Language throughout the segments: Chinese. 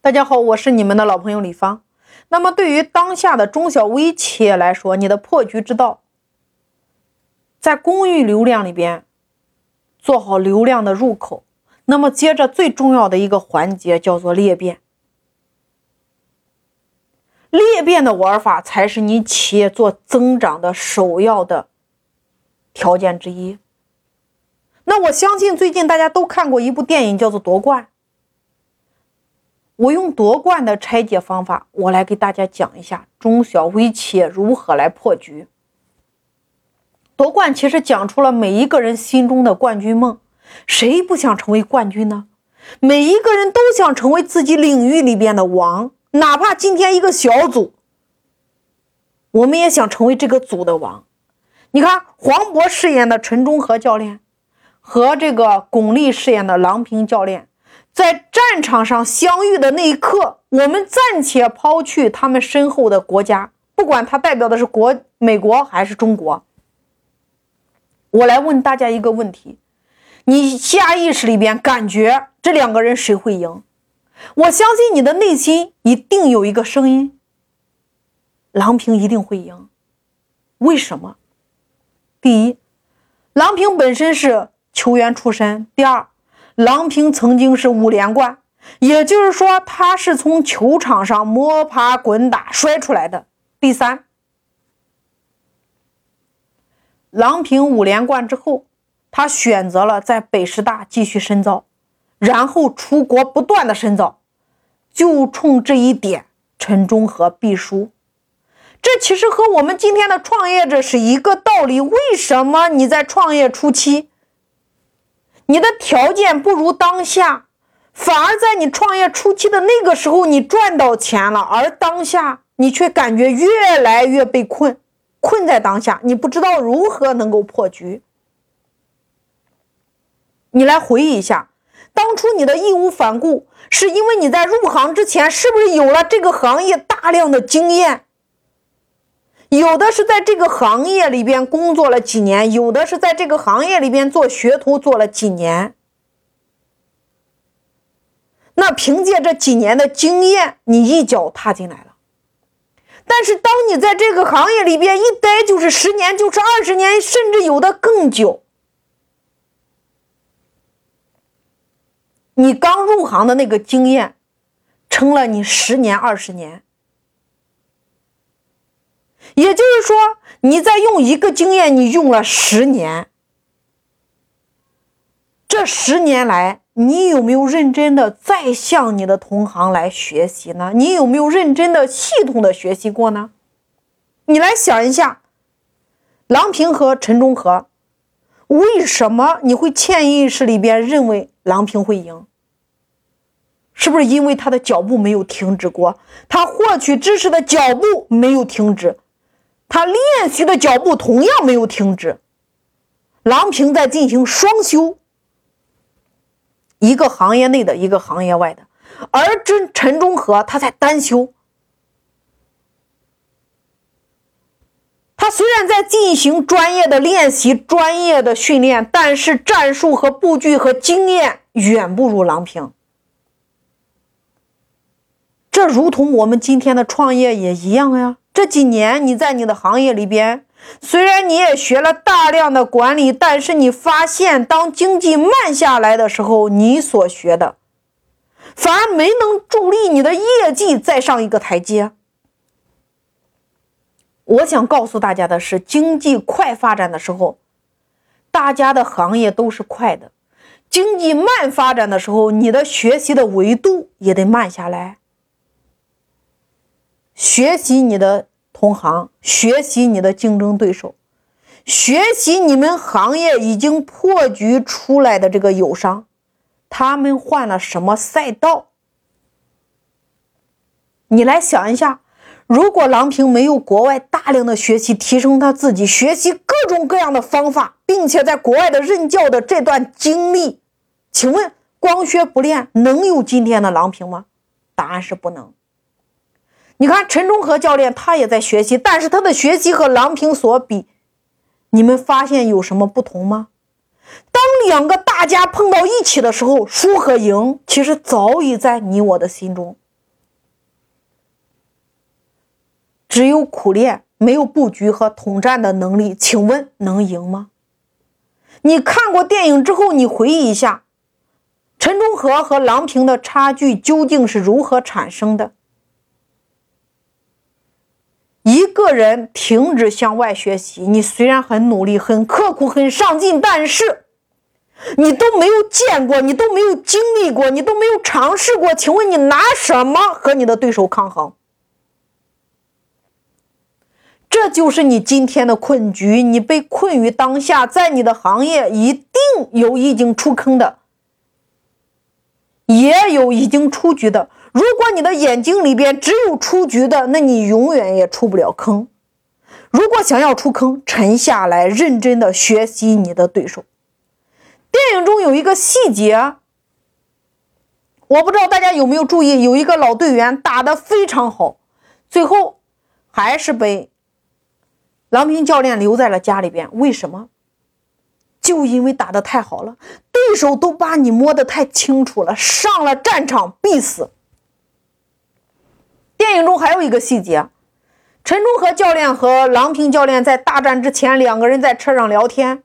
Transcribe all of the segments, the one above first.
大家好，我是你们的老朋友李芳。那么，对于当下的中小微企业来说，你的破局之道，在公域流量里边做好流量的入口。那么，接着最重要的一个环节叫做裂变。裂变的玩法才是你企业做增长的首要的条件之一。那我相信最近大家都看过一部电影，叫做《夺冠》。我用夺冠的拆解方法，我来给大家讲一下中小微企业如何来破局。夺冠其实讲出了每一个人心中的冠军梦，谁不想成为冠军呢？每一个人都想成为自己领域里边的王，哪怕今天一个小组，我们也想成为这个组的王。你看黄渤饰演的陈忠和教练，和这个巩俐饰演的郎平教练。在战场上相遇的那一刻，我们暂且抛去他们身后的国家，不管他代表的是国美国还是中国。我来问大家一个问题：你下意识里边感觉这两个人谁会赢？我相信你的内心一定有一个声音：郎平一定会赢。为什么？第一，郎平本身是球员出身；第二。郎平曾经是五连冠，也就是说，他是从球场上摸爬滚打摔出来的。第三，郎平五连冠之后，他选择了在北师大继续深造，然后出国不断的深造，就冲这一点，陈忠和必输。这其实和我们今天的创业者是一个道理。为什么你在创业初期？你的条件不如当下，反而在你创业初期的那个时候，你赚到钱了，而当下你却感觉越来越被困，困在当下，你不知道如何能够破局。你来回忆一下，当初你的义无反顾，是因为你在入行之前是不是有了这个行业大量的经验？有的是在这个行业里边工作了几年，有的是在这个行业里边做学徒做了几年。那凭借这几年的经验，你一脚踏进来了。但是当你在这个行业里边一待就是十年，就是二十年，甚至有的更久。你刚入行的那个经验，成了你十年、二十年。也就是说，你在用一个经验，你用了十年。这十年来，你有没有认真的再向你的同行来学习呢？你有没有认真的、系统的学习过呢？你来想一下，郎平和陈忠和，为什么你会潜意识里边认为郎平会赢？是不是因为他的脚步没有停止过？他获取知识的脚步没有停止？他练习的脚步同样没有停止，郎平在进行双修，一个行业内的一个行业外的，而陈陈忠和他在单修。他虽然在进行专业的练习、专业的训练，但是战术和布局和经验远不如郎平。这如同我们今天的创业也一样呀。这几年你在你的行业里边，虽然你也学了大量的管理，但是你发现当经济慢下来的时候，你所学的反而没能助力你的业绩再上一个台阶。我想告诉大家的是，经济快发展的时候，大家的行业都是快的；经济慢发展的时候，你的学习的维度也得慢下来。学习你的同行，学习你的竞争对手，学习你们行业已经破局出来的这个友商，他们换了什么赛道？你来想一下，如果郎平没有国外大量的学习，提升他自己，学习各种各样的方法，并且在国外的任教的这段经历，请问光学不练能有今天的郎平吗？答案是不能。你看陈忠和教练他也在学习但是他的学习和郎平所比你们发现有什么不同吗？当两个大家碰到一起的时候输和赢其实早已在你我的心中。只有苦练没有布局和统战的能力请问能赢吗？你看过电影之后你回忆一下陈忠和和郎平的差距究竟是如何产生的？一个人停止向外学习，你虽然很努力、很刻苦、很上进，但是你都没有见过，你都没有经历过，你都没有尝试过。请问你拿什么和你的对手抗衡？这就是你今天的困局，你被困于当下，在你的行业一定有已经出坑的，也有已经出局的。如果你的眼睛里边只有出局的，那你永远也出不了坑。如果想要出坑，沉下来，认真的学习你的对手。电影中有一个细节，我不知道大家有没有注意，有一个老队员打得非常好，最后还是被郎平教练留在了家里边。为什么？就因为打得太好了，对手都把你摸得太清楚了，上了战场必死。电影中还有一个细节，陈忠和教练和郎平教练在大战之前，两个人在车上聊天。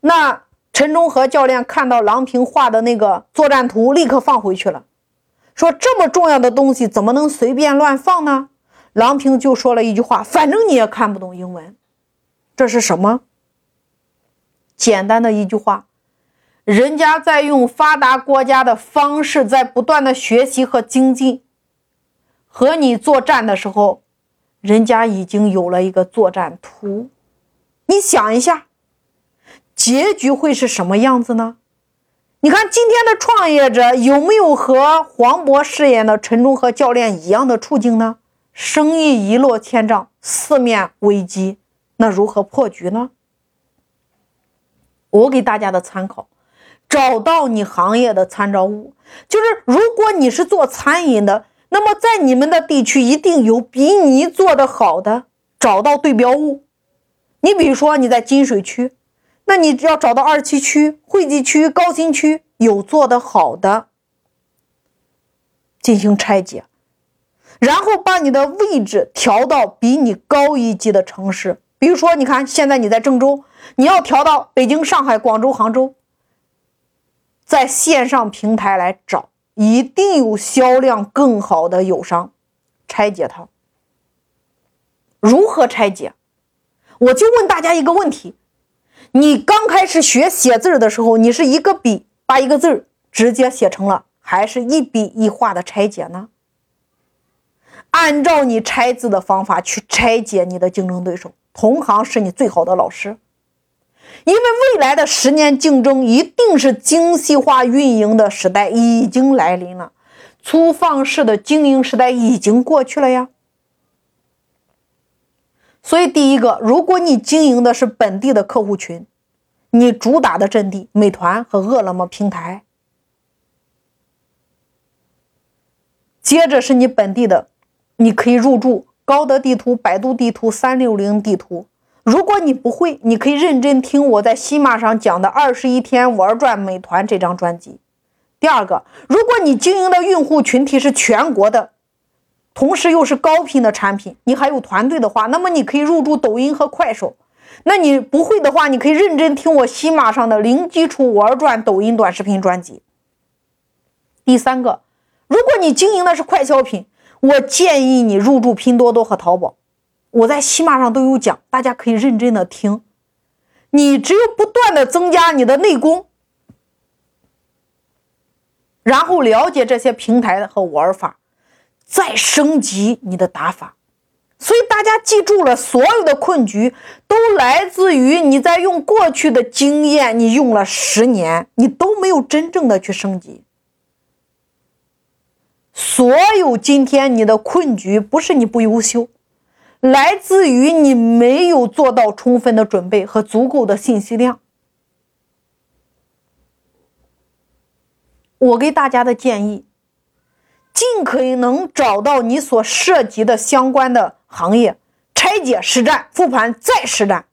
那陈忠和教练看到郎平画的那个作战图，立刻放回去了，说：“这么重要的东西怎么能随便乱放呢？”郎平就说了一句话：“反正你也看不懂英文，这是什么？简单的一句话。”人家在用发达国家的方式，在不断的学习和精进。和你作战的时候，人家已经有了一个作战图。你想一下，结局会是什么样子呢？你看今天的创业者有没有和黄渤饰演的陈忠和教练一样的处境呢？生意一落千丈，四面危机，那如何破局呢？我给大家的参考。找到你行业的参照物，就是如果你是做餐饮的，那么在你们的地区一定有比你做的好的。找到对标物，你比如说你在金水区，那你只要找到二七区、惠济区、高新区有做的好的，进行拆解，然后把你的位置调到比你高一级的城市。比如说，你看现在你在郑州，你要调到北京、上海、广州、杭州。在线上平台来找，一定有销量更好的友商，拆解它。如何拆解？我就问大家一个问题：你刚开始学写字的时候，你是一个笔把一个字直接写成了，还是一笔一画的拆解呢？按照你拆字的方法去拆解你的竞争对手，同行是你最好的老师。因为未来的十年竞争一定是精细化运营的时代已经来临了，粗放式的经营时代已经过去了呀。所以，第一个，如果你经营的是本地的客户群，你主打的阵地美团和饿了么平台，接着是你本地的，你可以入驻高德地图、百度地图、三六零地图。如果你不会，你可以认真听我在西马上讲的《二十一天玩转美团》这张专辑。第二个，如果你经营的用户群体是全国的，同时又是高频的产品，你还有团队的话，那么你可以入驻抖音和快手。那你不会的话，你可以认真听我西马上的零基础玩转抖音短视频专辑。第三个，如果你经营的是快消品，我建议你入驻拼多多和淘宝。我在喜马上都有讲，大家可以认真的听。你只有不断的增加你的内功，然后了解这些平台和玩法，再升级你的打法。所以大家记住了，所有的困局都来自于你在用过去的经验，你用了十年，你都没有真正的去升级。所有今天你的困局，不是你不优秀。来自于你没有做到充分的准备和足够的信息量。我给大家的建议，尽可能找到你所涉及的相关的行业，拆解实战，复盘再实战。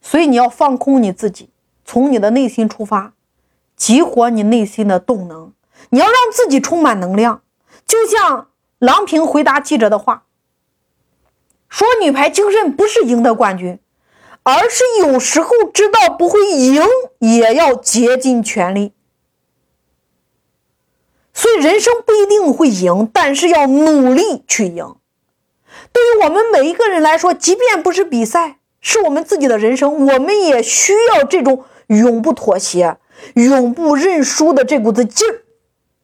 所以你要放空你自己，从你的内心出发。激活你内心的动能。你要让自己充满能量，就像郎平回答记者的话说：“女排精神不是赢得冠军，而是有时候知道不会赢，也要竭尽全力。所以人生不一定会赢，但是要努力去赢。对于我们每一个人来说，即便不是比赛，是我们自己的人生，我们也需要这种永不妥协、永不认输的这股子劲儿。”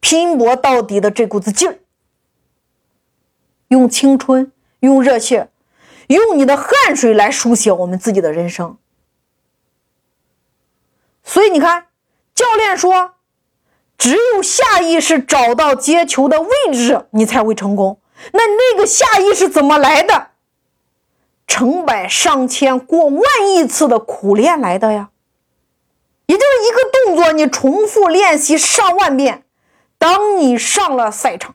拼搏到底的这股子劲儿，用青春，用热血，用你的汗水来书写我们自己的人生。所以你看，教练说，只有下意识找到接球的位置，你才会成功。那那个下意识怎么来的？成百上千、过万亿次的苦练来的呀。也就是一个动作，你重复练习上万遍。当你上了赛场，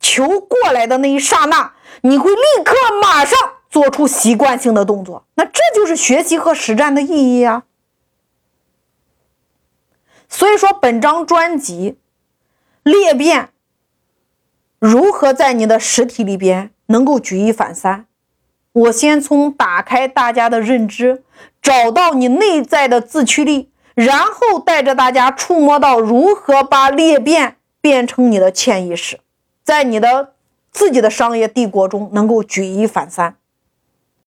球过来的那一刹那，你会立刻马上做出习惯性的动作。那这就是学习和实战的意义啊。所以说，本章专辑裂变如何在你的实体里边能够举一反三，我先从打开大家的认知，找到你内在的自驱力，然后带着大家触摸到如何把裂变。变成你的潜意识，在你的自己的商业帝国中能够举一反三。